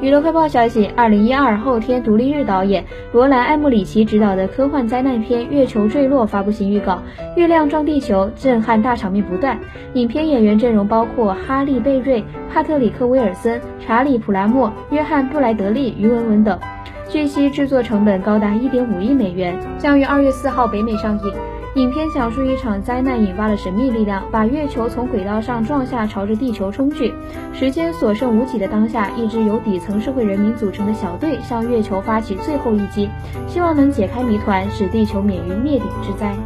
娱乐快报消息：二零一二后天独立日导演罗兰·艾默里奇执导的科幻灾难片《月球坠落》发布新预告，月亮撞地球，震撼大场面不断。影片演员阵容包括哈利·贝瑞、帕特里克·威尔森、查理·普拉默、约翰·布莱德利、于文文等。据悉，制作成本高达一点五亿美元，将于二月四号北美上映。影片讲述一场灾难引发的神秘力量，把月球从轨道上撞下，朝着地球冲去。时间所剩无几的当下，一支由底层社会人民组成的小队向月球发起最后一击，希望能解开谜团，使地球免于灭顶之灾。